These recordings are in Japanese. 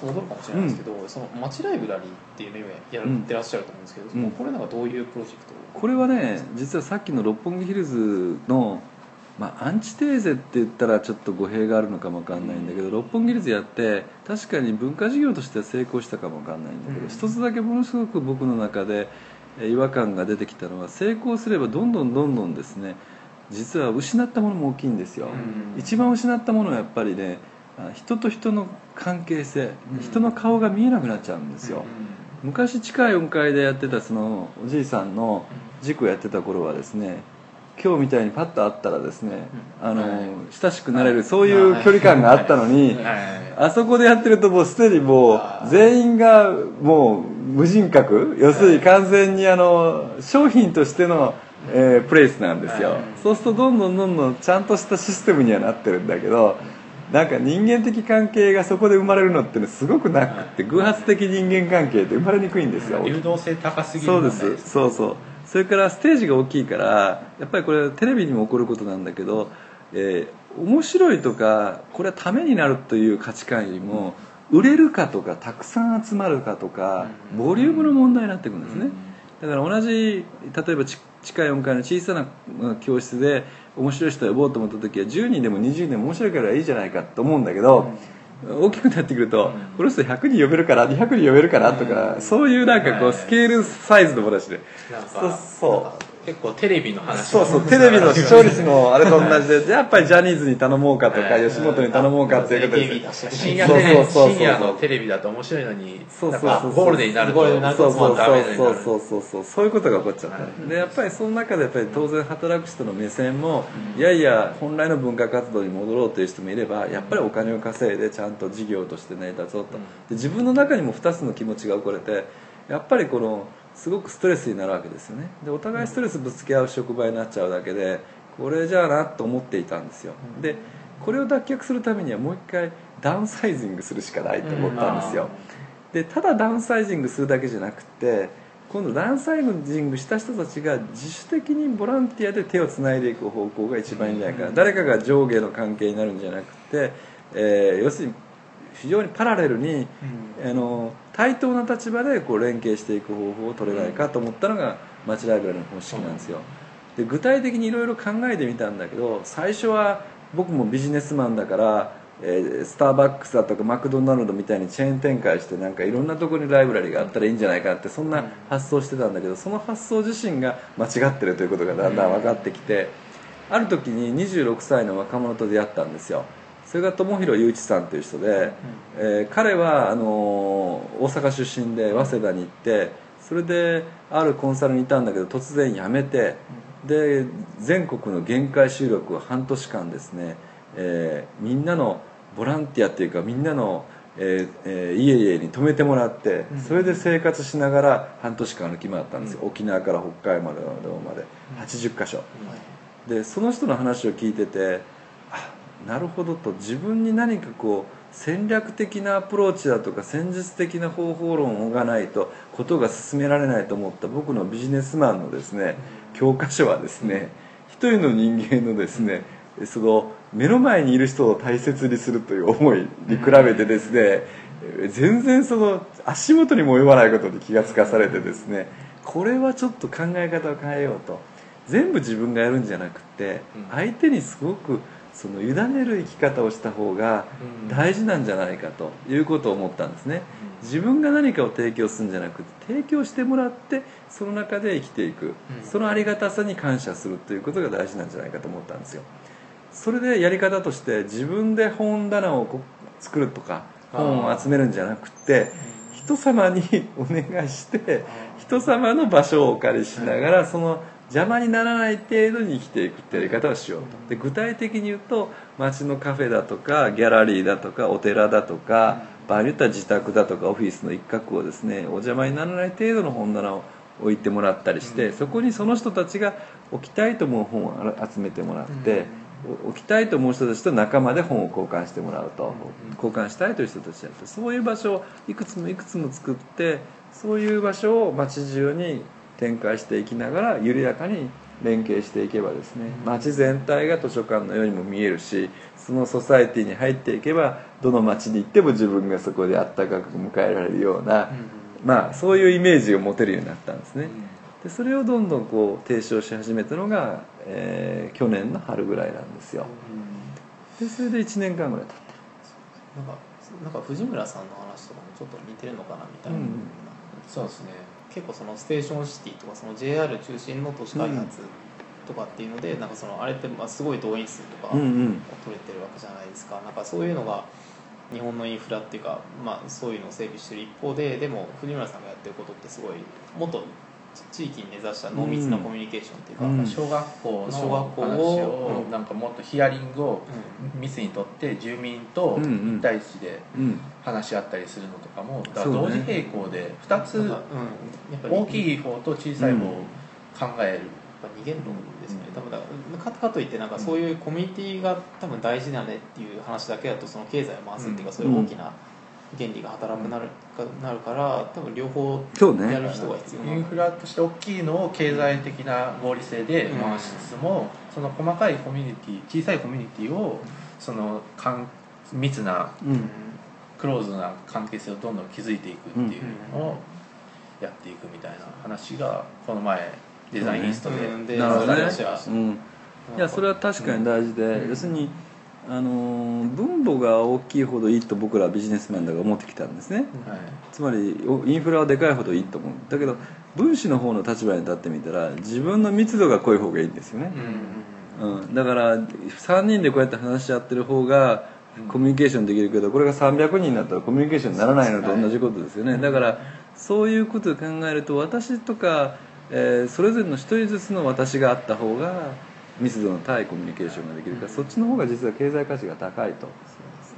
話戻るかもしれないですけど、その街ライブラリーっていうのをやってらっしゃると思うんですけど、うん。これなんかどういうプロジェクトこれはね実はさっきの六本木ヒルズの、まあ、アンチテーゼって言ったらちょっと語弊があるのかもわかんないんだけど、六本木ヒルズやって確かに文化事業としては成功したかもわかんないんだけど、うん。一つだけものすごく僕の中でえー違和感が出てきたのは成功すればどんどんどんどんですね実は失ったものも大きいんですよ、うん。一番失ったものはやっぱりねあ人と人の関係性、うん。人の顔が見えなくなっちゃうんですよ、昔地下4階でやってたそのおじいさんの塾やってた頃はですね今日みたいにパッと会ったらですね、あの、はい。親しくなれるそういう距離感があったのに、はい。あそこでやってるともうすでにもう全員がもう無人格要するに完全にあの商品としての、えープレイスなんですよ、はい。そうするとどんどんどんどんちゃんとしたシステムにはなってるんだけどなんか人間的関係がそこで生まれるのってねすごくなくって偶発的人間関係って生まれにくいんですよ。流動性高すぎるそうです。そうそう。それからステージが大きいからやっぱりこれテレビにも起こることなんだけど、えー面白いとかこれはためになるという価値観よりも売れるかとかたくさん集まるかとかうんボリュームの問題になってくるんですね、うん。だから同じ例えばち地下4階の小さなまあ教室で面白い人を呼ぼうと思った時は10人でも20人でも面白いからいいじゃないかと思うんだけど、大きくなってくると、この人100人呼べるから200人呼べるからとか、そういうなんかこうはいスケールサイズの話で、そうそう結構テレビの話そうそうテレビの視聴率のあれと同じで やっぱりジャニーズに頼もうかとかはい吉本に頼もうかっていうことで出して深夜テレビそうそうそうそう。深夜のテレビだと面白いのにそうそうそうゴールデンになるとゴールデンになる。とそうそうそうそう。そうそうそういうことが起こっちゃった、はい。でやっぱりその中でやっぱり当然働く人の目線も、いやいや本来の文化活動に戻ろうという人もいればやっぱりお金を稼いでちゃんと事業として成り立とうと、うん。で自分の中にも2つの気持ちが起これてやっぱりこのすごくストレスになるわけですよね。でお互いストレスぶつけ合う職場になっちゃうだけでこれじゃあなと思っていたんですよ。でこれを脱却するためにはもう一回ダウンサイジングするしかないと思ったんですよ、でただダウンサイジングするだけじゃなくて今度ダウンサイジングした人たちが自主的にボランティアで手をつないでいく方向が一番いいんじゃないかな、誰かが上下の関係になるんじゃなくて、えー要するに非常にパラレルに、あの対等な立場でこう連携していく方法を取れないかと思ったのが町ライブラリの方式なんですよ。で具体的にいろいろ考えてみたんだけど最初は僕もビジネスマンだから、えースターバックスだとかマクドナルドみたいにチェーン展開してなんかいろんなところにライブラリがあったらいいんじゃないかってそんな発想してたんだけどその発想自身が間違ってるということがだんだん分かってきてある時に26歳の若者と出会ったんですよそれが友広祐一さんという人で、えー彼はあのー大阪出身で早稲田に行ってそれであるコンサルにいたんだけど突然辞めてで全国の限界収録を半年間ですね、えーみんなのボランティアっていうかみんなの、えーえー家々に泊めてもらってそれで生活しながら半年間歩き回ったんですよ、沖縄から北海道までまで。80箇所、でその人の話を聞いててあなるほどと自分に何かこう戦略的なアプローチだとか戦術的な方法論がないとことが進められないと思った僕のビジネスマンのですね教科書はですね一人の人間のですねその目の前にいる人を大切にするという思いに比べてですね全然その足元にも及ばないことに気がつかされてですねこれはちょっと考え方を変えようと。全部自分がやるんじゃなくてうん。相手にすごくその委ねる生き方をした方が大事なんじゃないかということを思ったんですね。自分が何かを提供するんじゃなくて提供してもらってその中で生きていく。うん。そのありがたさに感謝するということが大事なんじゃないかと思ったんですよ。それでやり方として自分で本棚を作るとか本を集めるんじゃなくて人様に お願いして人様の場所をお借りしながらその邪魔にならない程度に生きていくってやり方をしようと。で具体的に言うと街のカフェだとかギャラリーだとかお寺だとか場合によっては自宅だとかオフィスの一角をですねお邪魔にならない程度の本棚を置いてもらったりして、そこにその人たちが置きたいと思う本を集めてもらって、お置きたいと思う人たちと仲間で本を交換してもらうと、交換したいという人たちやってそういう場所をいくつもいくつも作ってそういう場所を街中に展開していきながら緩やかに連携していけばですね街全体が図書館のようにも見えるしそのソサエティに入っていけばどの街に行っても自分がそこであったかく迎えられるような、まあそういうイメージを持てるようになったんですね、でそれをどんどんこう提唱し始めたのが、えー去年の春ぐらいなんですよ。でそれで1年間ぐらい経ってなんかなんか藤村さんの話とかもちょっと似てるのかなみたいな、うん。そうですね結構そのステーションシティとかその JR 中心の都市開発とかっていうので、なんかそのあれってまあすごい動員数とかうんうん。取れてるわけじゃないですか。なんかそういうのが日本のインフラっていうか、まあ、そういうのを整備してる一方ででも藤村さんがやってることってすごいもっと地域に根ざした濃密なコミュニケーションっていうか、うん。小学校の小学校を話をうんなんかもっとヒアリングを密にとって住民とうん。うん一対一でうん。話し合ったりするのとかもだか同時並行で2つなんかうん、やっぱり大きい方と小さい方を考える。やっぱ二元論ですね、多分だからかかといってなんかそういうコミュニティが多分大事だねっていう話だけだとその経済を回すっていうか、うん。そういう大きな原理が働くなるかなるから多分両方やる人が必要な。インフラとして大きいのを経済的な合理性で回しつつも、その細かいコミュニティ小さいコミュニティをそのかん密なうん。クローズな関係性をどんどん築いていくっていうのをやっていくみたいな話がこの前デザインインストで、うん。でなるほどね。いやそれは確かに大事で、うん。要するにあのー分母が大きいほどいいと僕らビジネスマンだから思ってきたんですね。はい。つまりおインフラはでかいほどいいと思う。だけど分子の方の立場に立ってみたら自分の密度が濃い方がいいんですよね、うん、だから3人でこうやって話し合ってる方がコミュニケーションできるけどこれが300人になったらコミュニケーションにならないのと同じことですよね。だからそういうことを考えると私とか、えーそれぞれの一人ずつの私があった方が密度の高いコミュニケーションができるからそっちの方が実は経済価値が高いと。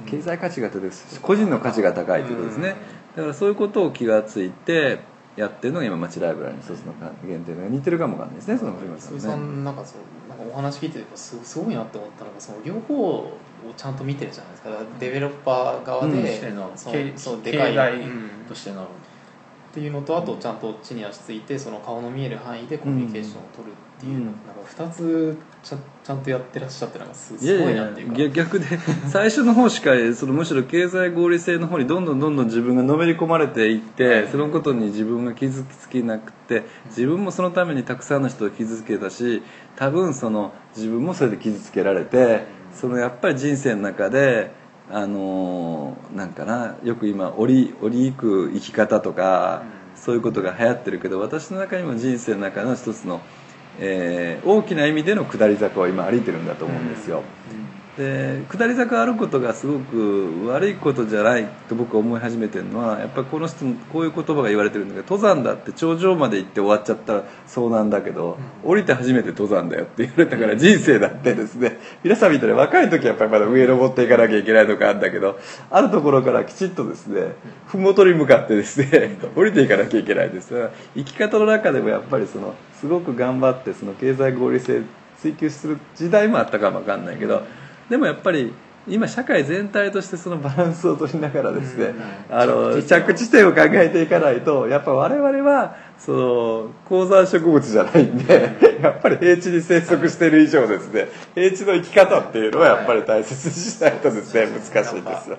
経済価値が高いです個人の価値が高いということですね。だからそういうことを気がついてやってるのが今町ライブラリの一つの限定で似てるかもわかんないですねその藤村さんなんかそうなんかお話聞いててすすごいなって思ったのがその両方をちゃんと見てるじゃないですか。デベロッパー側うん。で、う経そうでかい経済うん。としてのっていうのとあとちゃんと地に足ついてその顔の見える範囲でコミュニケーションを取るっていう、うん。なんか2つちゃちゃんとやってらっしゃってなんかすごいなっていうか。逆逆で 最初の方しかそのむしろ経済合理性の方にどんどんどんどん自分がのめり込まれていってそのことに自分が傷つけなくて自分もそのためにたくさんの人を傷つけたし多分その自分もそれで傷つけられてそのやっぱり人生の中であのーなんかなよく今折り折り行く生き方とかそういうことが流行ってるけど私の中にも人生の中の一つの、えー大きな意味での下り坂を今歩いてるんだと思うんですよ、で下り坂を歩くことがすごく悪いことじゃないと僕は思い始めてるのはやっぱりこの人こういう言葉が言われてるんだけど登山だって頂上まで行って終わっちゃったらそうなんだけど、降りて初めて登山だよって言われたから人生だってですね。皆さんみたいに若い時はやっぱりまだ上登っていかなきゃいけないとかあるんだけどあるところからきちっとですね麓に向かってですね 降りていかなきゃいけないです生き方の中でもやっぱりそのすごく頑張ってその経済合理性追求する時代もあったかもわかんないけどでもやっぱり今社会全体としてそのバランスを取りながらですね、あの着地点を。考えていかないとやっぱ我々はその高山植物じゃないんでやっぱり平地に生息している以上ですね平地の生き方っていうのはやっぱり大切にしないとですね難しいんですよ。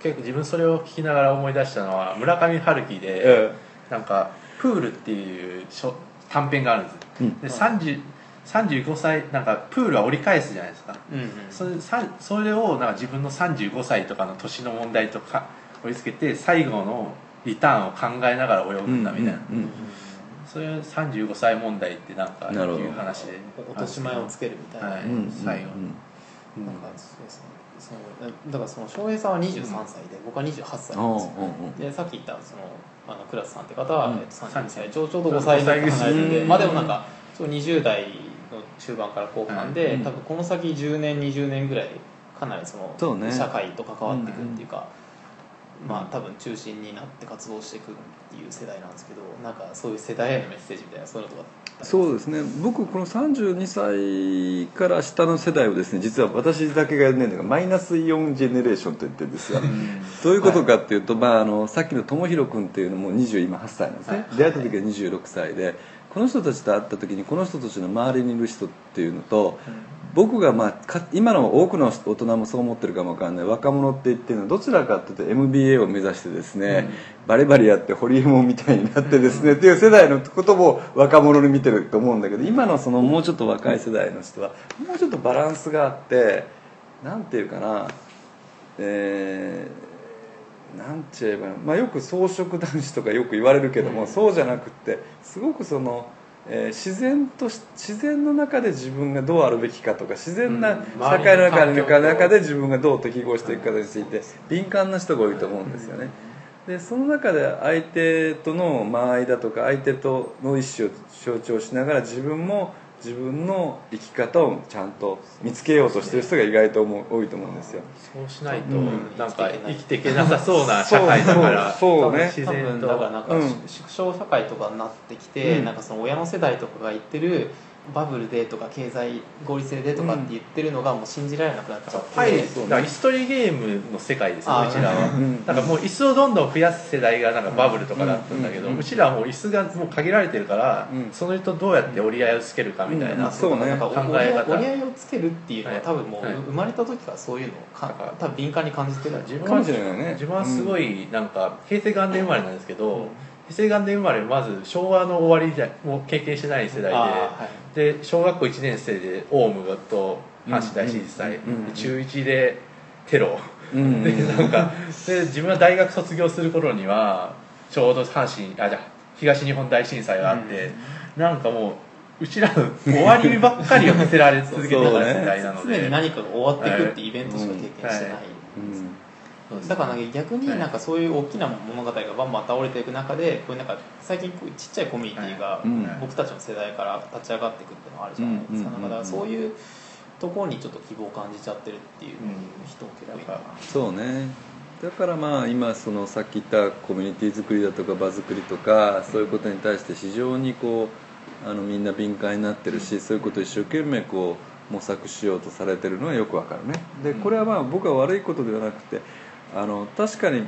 結構自分それを聞きながら思い出したのは村上春樹で、うんなんか「プール」っていう書短編があるんです、うん。で30 35歳なんかプールは折り返すじゃないですか。うんうん。それさそれをなんか自分の35歳とかの年の問題とか折り付けて最後のリターンを考えながら泳ぐんだみたいな、うんうんそういう35歳問題ってなんかいう話で。落とし前をつけるみたいな、はい。うんうん最後。なんかそうですねそのだからその翔平さんは23歳で、僕は28歳なんですよ、でさっき言ったそのあのクラスさんって方は、うん。えっと、32歳ちょうちょうど5歳ぐらい離れてて、うん。まあでもなんかそう20代の中盤から後半で、うん。多分この先10年20年ぐらいかなりそのね。社会と関わっていくっていうか、まあ多分中心になって活動していくっていう世代なんですけどなんかそういう世代へのメッセージみたいなそういうのとかそうですね。僕この32歳から下の世代をですね実は私だけがねマイナスイオンジェネレーションと言ってるんですよ。どういうことかっていうと、まあ、あのさっきの友弘君っていうのも20今8歳なんですね、はい。出会った時は26歳でこの人たちと会った時にこの人たちの周りにいる人っていうのと僕が、まあ、か今の多くの大人もそう思ってるかもわかんない。若者って言ってるのはどちらかというと MBA を目指してですね、バリバリやってホリエモンみたいになってですね、っていう世代のことも若者に見てると思うんだけど今のそのもうちょっと若い世代の人はもうちょっとバランスがあってなんていうかなえーなんて言えばまあ、よく草食男子とかよく言われるけども、そうじゃなくってすごくその、えー自然とし自然の中で自分がどうあるべきかとか自然なうん。社会の中中で自分がどう適合していくかについて敏感な人が多いと思うんですよね。でその中で相手との間合いだとか相手との意思を象徴しながら自分も自分の生き方をちゃんと見つけようとしてる人が意外と思う多いと思うんですよ。そうしないと、うん。なんか生きていけなさそうな社会だから。そう。ね。自多分然とだからなんか、うん。縮小社会とかになってきて、うん。なんかその親の世代とかが言ってるバブルでとか経済合理性でとかって言ってるのがもう信じられなくなっちゃって、パイそうねだか。ら椅子取りゲームの世界ですようちらは、うん。なん。かもう椅子をどんどん増やす世代がなんかバブルとかだったんだけど、ううん。ちらはもう椅子がもう限られてるから、うん。その人どうやって折り合いをつけるかみたいな、うん。そうね。なんか考折り合いえ方折り合いをつけるっていうのははい。多分もうはい。生まれた時からそういうのをかなんか多分敏感に感じてる。自分かもしれないね。自分はすごいなんか平成元年生まれなんですけど、うん平成元年生まれまず昭和の終わりじゃもう経験してない世代で、はい。で小学校1年生でオウムと阪神大震災、うんで中1でテロ、うん でなんかで自分は大学卒業する頃にはちょうど阪神あじゃあ東日本大震災があって、なんかもううちらの終わりばっかりを見せられ続けてた世代なので。常に何かが終わっていくってイベントしか経験してない、はい。うんだから逆になんかそういう大きな物語がバンバン倒れていく中でこういうなんか最近ちっちゃいコミュニティがうん。僕たちの世代から立ち上がっていくっていうのがあるじゃないですか,、うんだからそういうところにちょっと希望を感じちゃってるっていう人も結構いるな、そうね。だからまあ今そのさっき言ったコミュニティ作りだとか場作りとかそういうことに対して非常にこうあのみんな敏感になってるしそういうことを一生懸命こう模索しようとされてるのはよくわかるね。でこれはまあ僕は悪いことではなくてあの確かに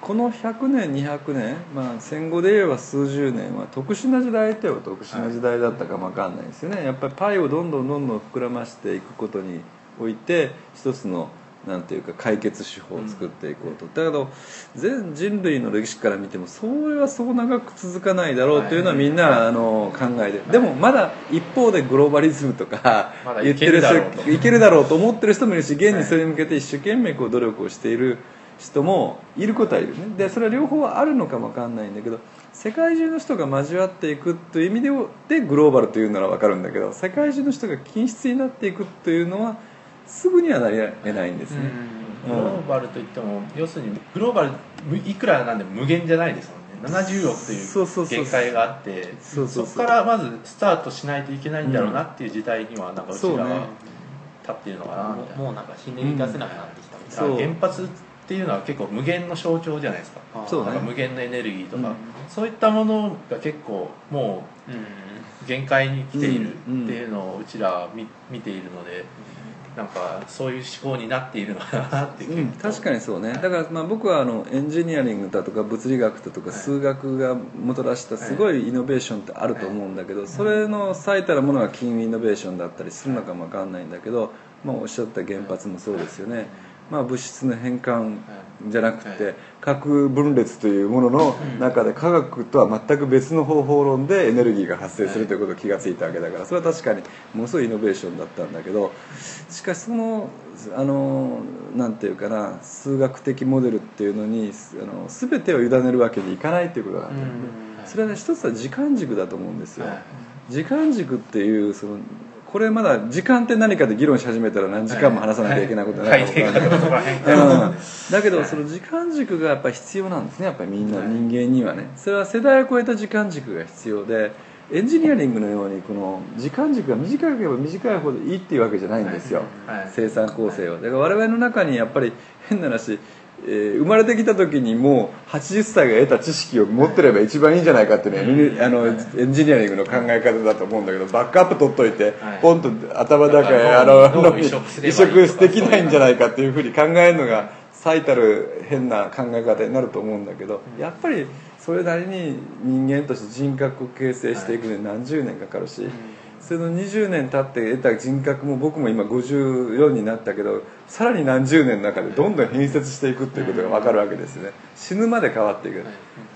この100年200年、まあ、戦後で言えば数十年は特殊な時代といえば特殊な時代だったかもわかんないですよね。やっぱりパイをどんどんどんどん膨らましていくことにおいて一つのなんていうか解決手法を作っていこうと、だけど全人類の歴史から見てもそれはそう長く続かないだろうというのはみんなあの考えてでもまだ一方でグローバリズムとか言ってるいけるだろうと。人いけるだろうと思ってる人もいるし現にそれに向けて一生懸命こう努力をしている人もいることはいるね。でそれは両方あるのかもわかんないんだけど世界中の人が交わっていくという意味ででグローバルというならわかるんだけど世界中の人が均質になっていくというのはすぐにはなり得ないんですね、グローバルといっても要するにグローバルむいくらなんでも無限じゃないですもんね。70億という限界があってそうそうそう。こからまずスタートしないといけないんだろうなっていう時代にはなんかうちらは立っているのかなみたいな。もうもうなんかひねり出せなくなってきたみたいな、そう。原発っていうのは結構無限の象徴じゃないですか。そうね。なんか無限のエネルギーとか、うん。そういったものが結構もう限界に来ているってうん。いうのをうちらは見見ているのでなんかそういう思考になっているのかなっていう、うん、確かにそうね。だからまあ僕はあのエンジニアリングだとか物理学だとかはい。数学がもたらしたすごいイノベーションってあると思うんだけどそれの最たるものが金融イノベーションだったりするのかもわかんないんだけど、まあ、おっしゃった原発もそうですよね、まあ、物質の変換じゃなくはて核分裂というものの中で科学とは全く別の方法論でエネルギーが発生するということを気がついたわけだからそれは確かにものすごいイノベーションだったんだけどしかしそのあのなんていうかな数学的モデルっていうのにあの全てを委ねるわけにいかないということがあって、それはね一つは時間軸だと思うんですよ、はい。時間軸っていうそのこれまだ時間って何かで議論し始めたら何時間も話さなきゃいけないことになるかもだけどその時間軸がやっぱり必要なんですね。やっぱりみんな人間にはね。それは世代を超えた時間軸が必要でエンジニアリングのようにこの時間軸が短ければ短いほどいいっていうわけじゃないんですよ、はい。生産構成はだから我々の中にやっぱり変な話、えー生まれてきた時にもう80歳が得た知識を持ってれば一番いいんじゃないかっていうのは、あのエンジニアリングの考え方だと思うんだけどバックアップ取っといて、はい。ポンと頭だけの移植できないんじゃないかっていうふうに考えるのが最たる変な考え方になると思うんだけどやっぱりそれなりに人間として人格を形成していくのに何十年かかるし、それの20年経って得た人格も僕も今54になったけどさらに何十年の中でどんどん変節していくっていうことが分かるわけですよね。死ぬまで変わっていく。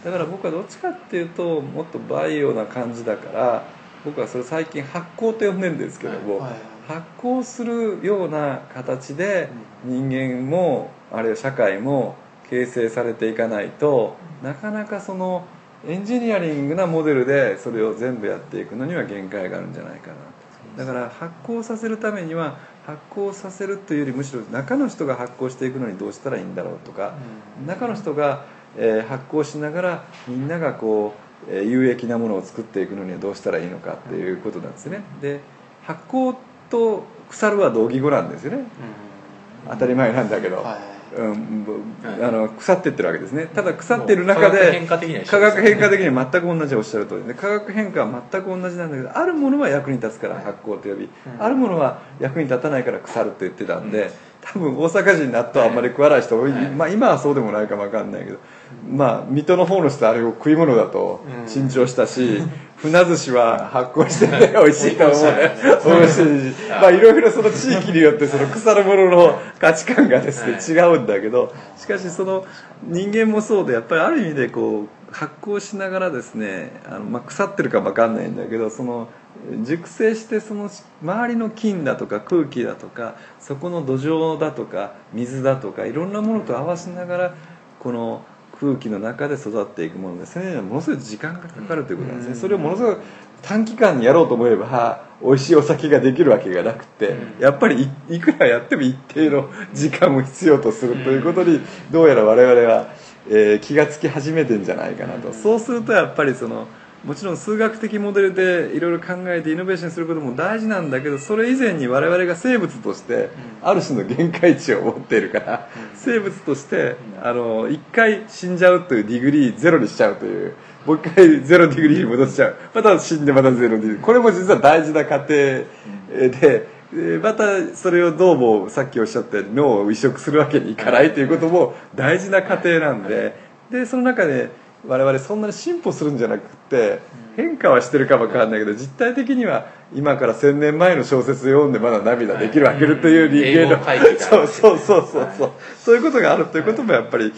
だから僕はどっちかっていうともっとバイオな感じだから僕はそれ最近発酵と呼んでるんですけども、はい。発酵するような形で人間もあるいは社会も形成されていかないとなかなかそのエンジニアリングなモデルでそれを全部やっていくのには限界があるんじゃないかな。だから発酵させるためには発酵させるというよりむしろ中の人が発酵していくのにどうしたらいいんだろうとか中の人が、えー発酵しながらみんながこう、えー有益なものを作っていくのにはどうしたらいいのかっていうことなんですね。で発酵と腐るは同義語なんですよね。当たり前なんだけど、はいうんあの腐ってってるわけですね。ただ腐ってる中で化学変化的には全く同じおっしゃる通りで化学変化は全く同じなんだけどあるものは役に立つから発酵と呼び、あるものは役に立たないから腐るって言ってたんで、多分大阪人納豆あんまり食わない人多い、はい。まあ、今はそうでもないかもわかんないけど、まあ水戸の方の人はあれを食い物だと珍重したし、船寿司は発酵してて美味しいと思う。ね美味しいし。まあいろいろその地域によってその腐るものの価値観がですね、違うんだけどしかしその人間もそうでやっぱりある意味でこう発酵しながらですねあの、まあ、腐ってるか分かんないんだけどその熟成してその周りの菌だとか空気だとかそこの土壌だとか水だとかいろんなものと合わせながらこの空気の中で育っていくものですね。ものすごい時間がかかるということなんですね。それをものすごい短期間にやろうと思えば美味しいお酒ができるわけがなくてやっぱりいいくらやっても一定の時間を必要とするということにどうやら我々は、えー気がつき始めてんじゃないかなと。そうするとやっぱりそのもちろん数学的モデルでいろいろ考えてイノベーションすることも大事なんだけどそれ以前に我々が生物としてある種の限界値を持っているから生物としてあの一回死んじゃうというディグリーゼロにしちゃうというもう一回ゼロディグリーに戻しちゃう。また死んでまたゼロディグリー。これも実は大事な過程で。でまたそれをどうもさっきおっしゃったように脳を移植するわけにいかないということも大事な過程なんででその中で我々そんなに進歩するんじゃなくって変化はしてるかもわかんないけど実態的には今から1000年前の小説を読んでまだ涙できるわけという人間の、そうそうそうそうそう。そういうことがあるということもやっぱり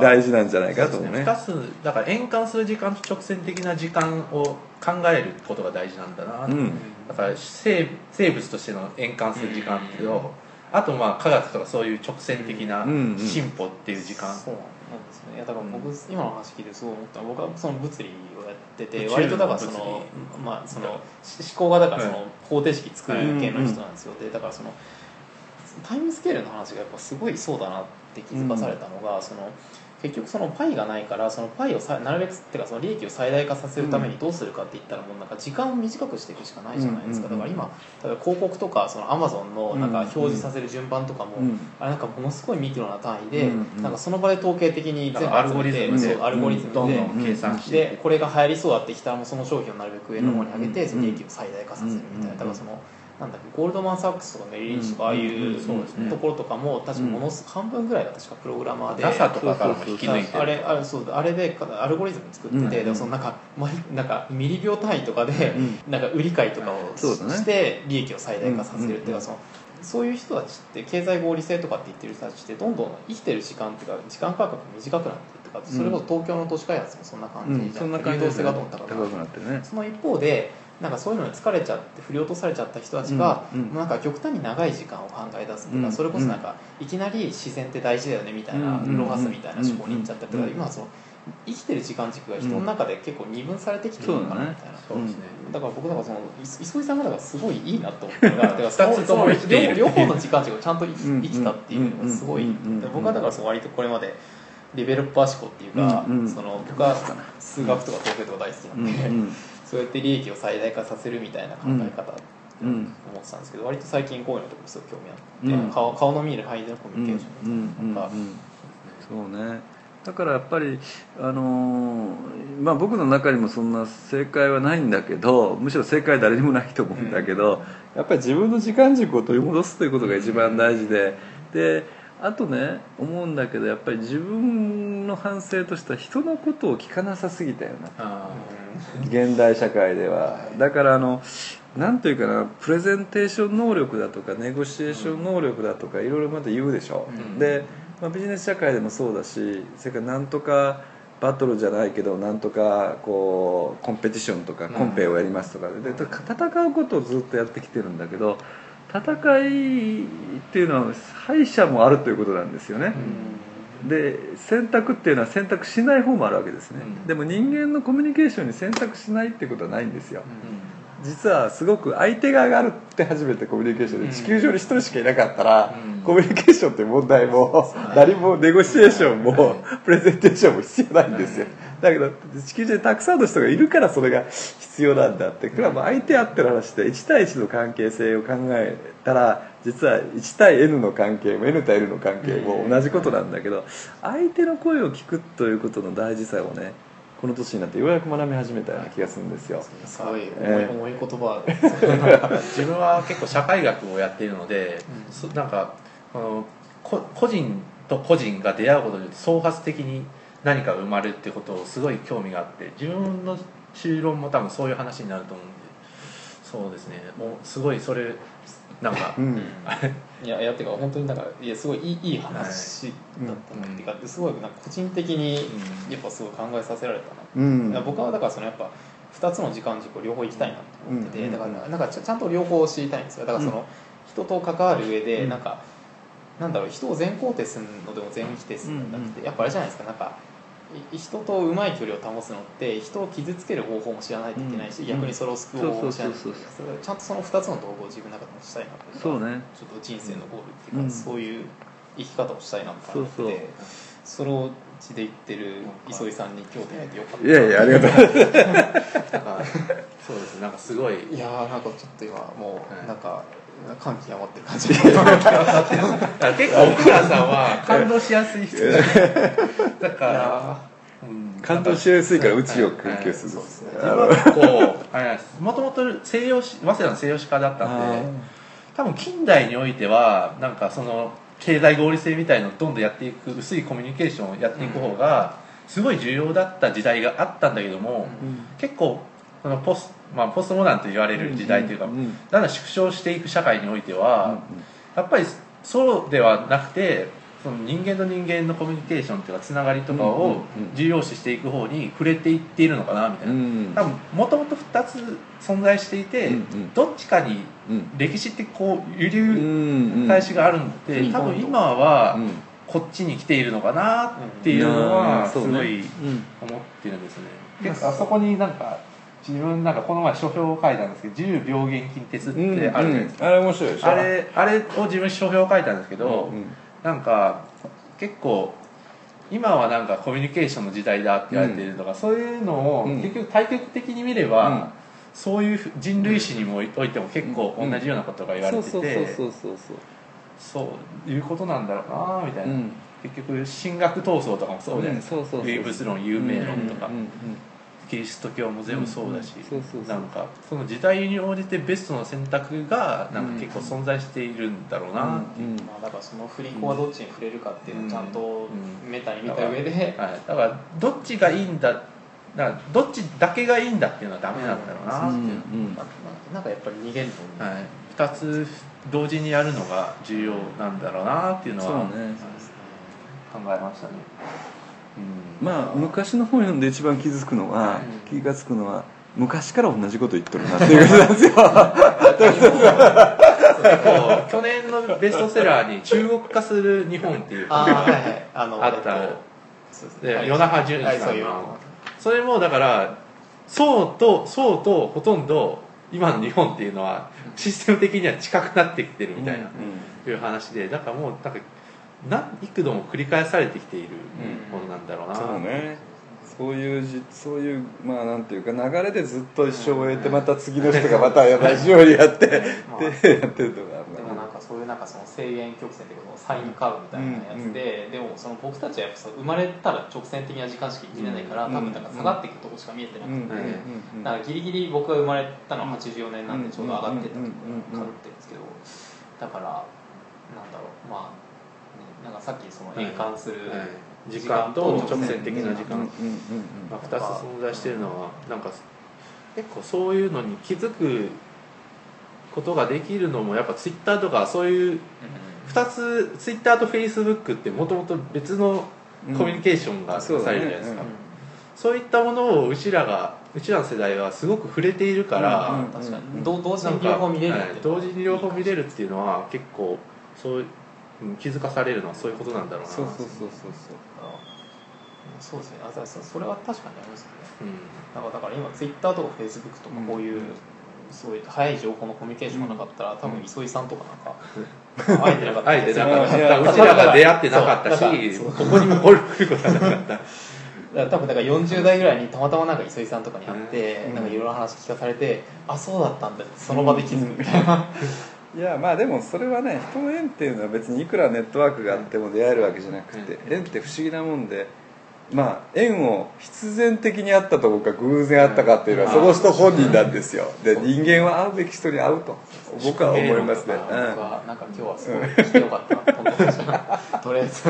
大事なんじゃないかと思うね。2つだから円環する時間と直線的な時間を考えることが大事なんだな、うん。だから生生物としての円環する時間と、あとまあ科学とかそういう直線的なうんうん。進歩っていう時間、そうなんですね。いやだから僕、今の話聞いてすごい思ったのは僕はその物理をやってて割とだからそ物の理まあそのし思考がだからそのはい方程式作る系の人なんですよ、でだからそのタイムスケールの話がやっぱすごいそうだなって気づかされたのが、その結局そのパイがないからそのパイをさなるべくっていうかその利益を最大化させるためにどうするかって言ったらもうなんか時間を短くしていくしかないじゃないですか、うんだから今例えば広告とかそのアマゾンのなんか表示させる順番とかも、うん。あれなんかものすごいミクロな単位で、なんかその場で統計的に全部アルゴリズムでアルゴリズムで、計算してでこれが流行りそうだってきたらもうその商品をなるべく上の方に上げて、利益を最大化させるみたいな、うん。だからそのなんだっけゴールドマン・サックスとかメリー・リンチとかああいうところとかも確かものす半分ぐらいが確かプログラマーで。NASA とかからも引き抜いてるあれあれそうあれでアルゴリズム作ってて、うんでもそのなんかまなんかミリ秒単位とかで、うなんか売り買いとかをし,、て利益を最大化させるっていううんかそのそういう人たちって経済合理性とかって言ってる人たちってどんどん生きてる時間っていうか時間価格が短くなっていってかそれこそ東京の都市開発もそんな感うん。じじゃそん流動性がどんどん高くなってその一方でなんかそういうのに疲れちゃって振り落とされちゃった人たちが、うんうん。もうなんか極端に長い時間を考え出すっていうか、うん。それこそなんかいきなり自然って大事だよねみたいな、うんロハスみたいな思考にいっちゃったりとか、うん今はその生きてる時間軸が人の中で結構二分されてきてるのかなみたいな。そうですね、だから僕だからそのい磯井さんがだからすごいいいなと思ったのがだから両方の時間軸をちゃんと生きたっていうのがすごい僕はだからその割とこれまでデベロッパー思考っていうか、うんうん。その僕は数学とか統計とか大好きなんで、うんそうやって利益を最大化させるみたいな考え方ってうん。思ってたんですけど割と最近こういうのとかすごい興味あって、うん。顔顔の見える範囲でのコミュニケーション、うん。うん。うん。そうね。だからやっぱり、あのーまあ、僕の中にもそんな正解はないんだけどむしろ正解は誰にもないと思うんだけど、やっぱり自分の時間軸を取り戻すということが一番大事でであとね思うんだけどやっぱり自分の反省としては人のことを聞かなさすぎたよな。あ現代社会では。だからあのなんというかなプレゼンテーション能力だとかネゴシエーション能力だとかいろいろまた言うでしょ、うん。で、まあ、ビジネス社会でもそうだしそれからなんとかバトルじゃないけどなんとかこうコンペティションとかコンペをやりますとか。でで戦うことをずっとやってきてるんだけど戦いっていうのは敗者もあるということなんですよね、で選択っていうのは選択しない方もあるわけですね、うん。でも人間のコミュニケーションに選択しないってことはないんですよ、うん。実はすごく相手側があるって初めてコミュニケーションで地球上に一人しかいなかったら、うん。コミュニケーションって問題も何もネゴシエーションもプレゼンテーションも必要ないんですよだけど地球上にたくさんの人がいるからそれが必要なんだって。これはもう相手あっての話で1対1の関係性を考えたら実は1対 N の関係も N 対 N の関係も同じことなんだけど相手の声を聞くということの大事さをねこの年になってようやく学び始めたような気がするんですよ。すごい重い,、ええ重い言葉。自分は結構社会学をやっているので、うん。そなんかこのこ個人と個人が出会うことによって創発的に何かが生まれるってことをすごい興味があって自分の修論も多分そういう話になると思うんでそうですね。もうすごいそれなんか、うん。いやいやっていうか本当になんかいやすごいいいいい話だったなっていうか、すごいなんか個人的にやっぱすごい考えさせられたな、うん。僕はだからそのやっぱ2つの時間軸を両方行きたいなと思ってて、うん。だからなんかちゃんと両方知りたいんですよ。だからその、人と関わる上でうん。なんか、なんだろう人を全肯定するのでも全否定するんだって、やっぱあれじゃないですか。なんかい人とうまい距離を保つのって人を傷つける方法も知らないといけないし、うん。逆にそれを救う方法も知らないといけないちゃんとその2つの道具を自分の中でもしたいなとそうね。ちょっと人生のゴールっていうか、うん。そういう生き方をしたいなと思ってそうそうそれを地で言ってる磯井さんに今日出会えてよかった。いやいやありがとう。そうですね。なんかすごい。いやーなんかちょっと今もはいうなんか感極まってる感じ。だから結構奥村さんは感動しやすい人だ。だかいら感動しやすいから宇宙を研究するもともと西洋史早稲田の西洋史科だったんで多分近代においてはなんかその経済合理性みたいのをどんどんやっていく薄いコミュニケーションをやっていく方がすごい重要だった時代があったんだけども、結構このポス,、まあ、ポストモダンと言われる時代というか、だんだん縮小していく社会においては、やっぱりそうではなくてその人間と人間のコミュニケーションというかつながりとかをうん重要視していく方に触れていっているのかなみたいな、うん多分もともと2つ存在していて、どっちかにうん。歴史ってこう輸う入ん。開始があるんで、うん。多分今はうん。こっちに来ているのかなっていうのはすごいうん。思ってるんですね、結構あそこになんか自分なんかこの前書評を書いたんですけど自由病原菌鉄ってあるじゃないですか、あれ面白いでしょ。あれあれを自分書評を書いたんですけど、うんなんか結構今はなんかコミュニケーションの時代だって言われているとか、そういうのをうん。結局対極的に見れば、うん。そういう人類史にもおいても結構同じようなことが言われてて、そうそうそうそうそうそう。いうことなんだろうなみたいな、うん。結局神学闘争とかもそうじゃないですか、うんそうそうそう。唯物論有名論とか、うんうんキリスト教も全部そうだし、うんそうそうそう。なんかその時代に応じてベストの選択がなんか結構存在しているんだろうなっていう、うんまあだからその振り子はどっちに触れるかっていうのをちゃんとうんメタに見た上で、はい、だからどっちがいいんだだからどっちだけがいいんだっていうのはダメなんだろうなっていう、うんまあなんかやっぱり逃げると、はい、2つ同時にやるのが重要なんだろうなっていうのはそうね。そうですね。考えましたね、うん、まあ昔の本読んで一番気づくのはうん気が付くのは昔から同じこと言っとるなっていうことなんですよ。去年のベストセラーに中国化する日本っていうああはい。はいあのあった淳はいそういう。さんのそれもだからそうとそうとほとんど今の日本っていうのはシステム的には近くなってきてるみたいな、いう話でだからもうなんか何幾度も繰り返されてきているものなんだろうな、そうね。そういうじそういうまあなんていうか流れでずっと一生終えてまた次の人がまた同じようにやってで まあ。やってるのがあるでもなんかそういうなんかその正弦曲線っていうかサインカーブみたいなやつで、でもその僕たちはやっぱそう生まれたら直線的な時間しか生きれないから、うん。多分なんか下がっていくとこしか見えてなくて、うん。うん。うん。うん。なんかギリギリ僕が生まれたのは84年なんでちょうど上がってたとこうんうん。うん。うん。ろかぶってるんですけどだからなんだろうまあなんかさっきその変換するはい。時間と直線的な時間、うんうんうんまあ、2つ存在してるのはなんか結構そういうのに気づくことができるのもやっぱツイッターとかそういう2つツイッターとフェイスブックってもともと別のうん。コミュニケーションがされるじゃないですか、うん。そういったものをうちらがうちらの世代はすごく触れているから、うんうん確かに。同同時に両方見れるってはい。同時に両方見れるっていうのは結構そう気づかされるのはそういうことなんだろうな。そうそうそうそうそう。ですね。あそうそれは確かにありますよね。うん。なんかだから今ツイッターとかフェイスブックとかこういう、すごい早い情報のコミュニケーションがなかったら、多分磯井さんとかなんか、会えてなかった。あえてなかった。う。ちらが出会ってなかったそうしそう。ここにも来ることはなかった。だ多分だから40代ぐらいにたまたまなんか磯井さんとかに会って、うん。なんかいろいろ話聞かされて、あそうだったんだってその場で気づくみたいな、いやまあでもそれはね人の縁っていうのは別にいくらネットワークがあっても出会えるわけじゃなくてうん。縁って不思議なもんでまあ縁を必然的にあったとか偶然あったかっていうのはその人本人なんですよ。で人間は会うべき人に会うと僕は思いますね、僕はなんか今日はすごい聞いてよかったなと思ってました。とりあえず。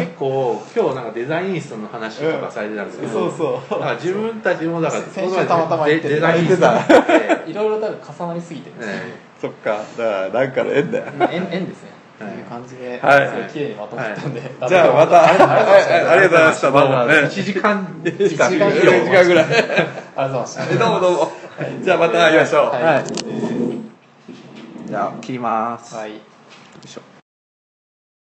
結構今日なんかデザイニストの話とかされてたんですけど、うん。そうそう。だから自分たちもだから先週たまたま言ってて。デデザイニストになって いろいろ多分重なりすぎてるんですよねそっか。だからなんかの縁だよ。縁 縁ですね、はい。という感じで、はい。綺麗にまとまったんで、じゃあまた。ありがとうございました。どうもね。1時間一時間1時間ぐらい。ありがとうござい。ました どうもどうも。じゃあまた会いましょう。はい。はい。じゃあ切ります、はい。よいしょ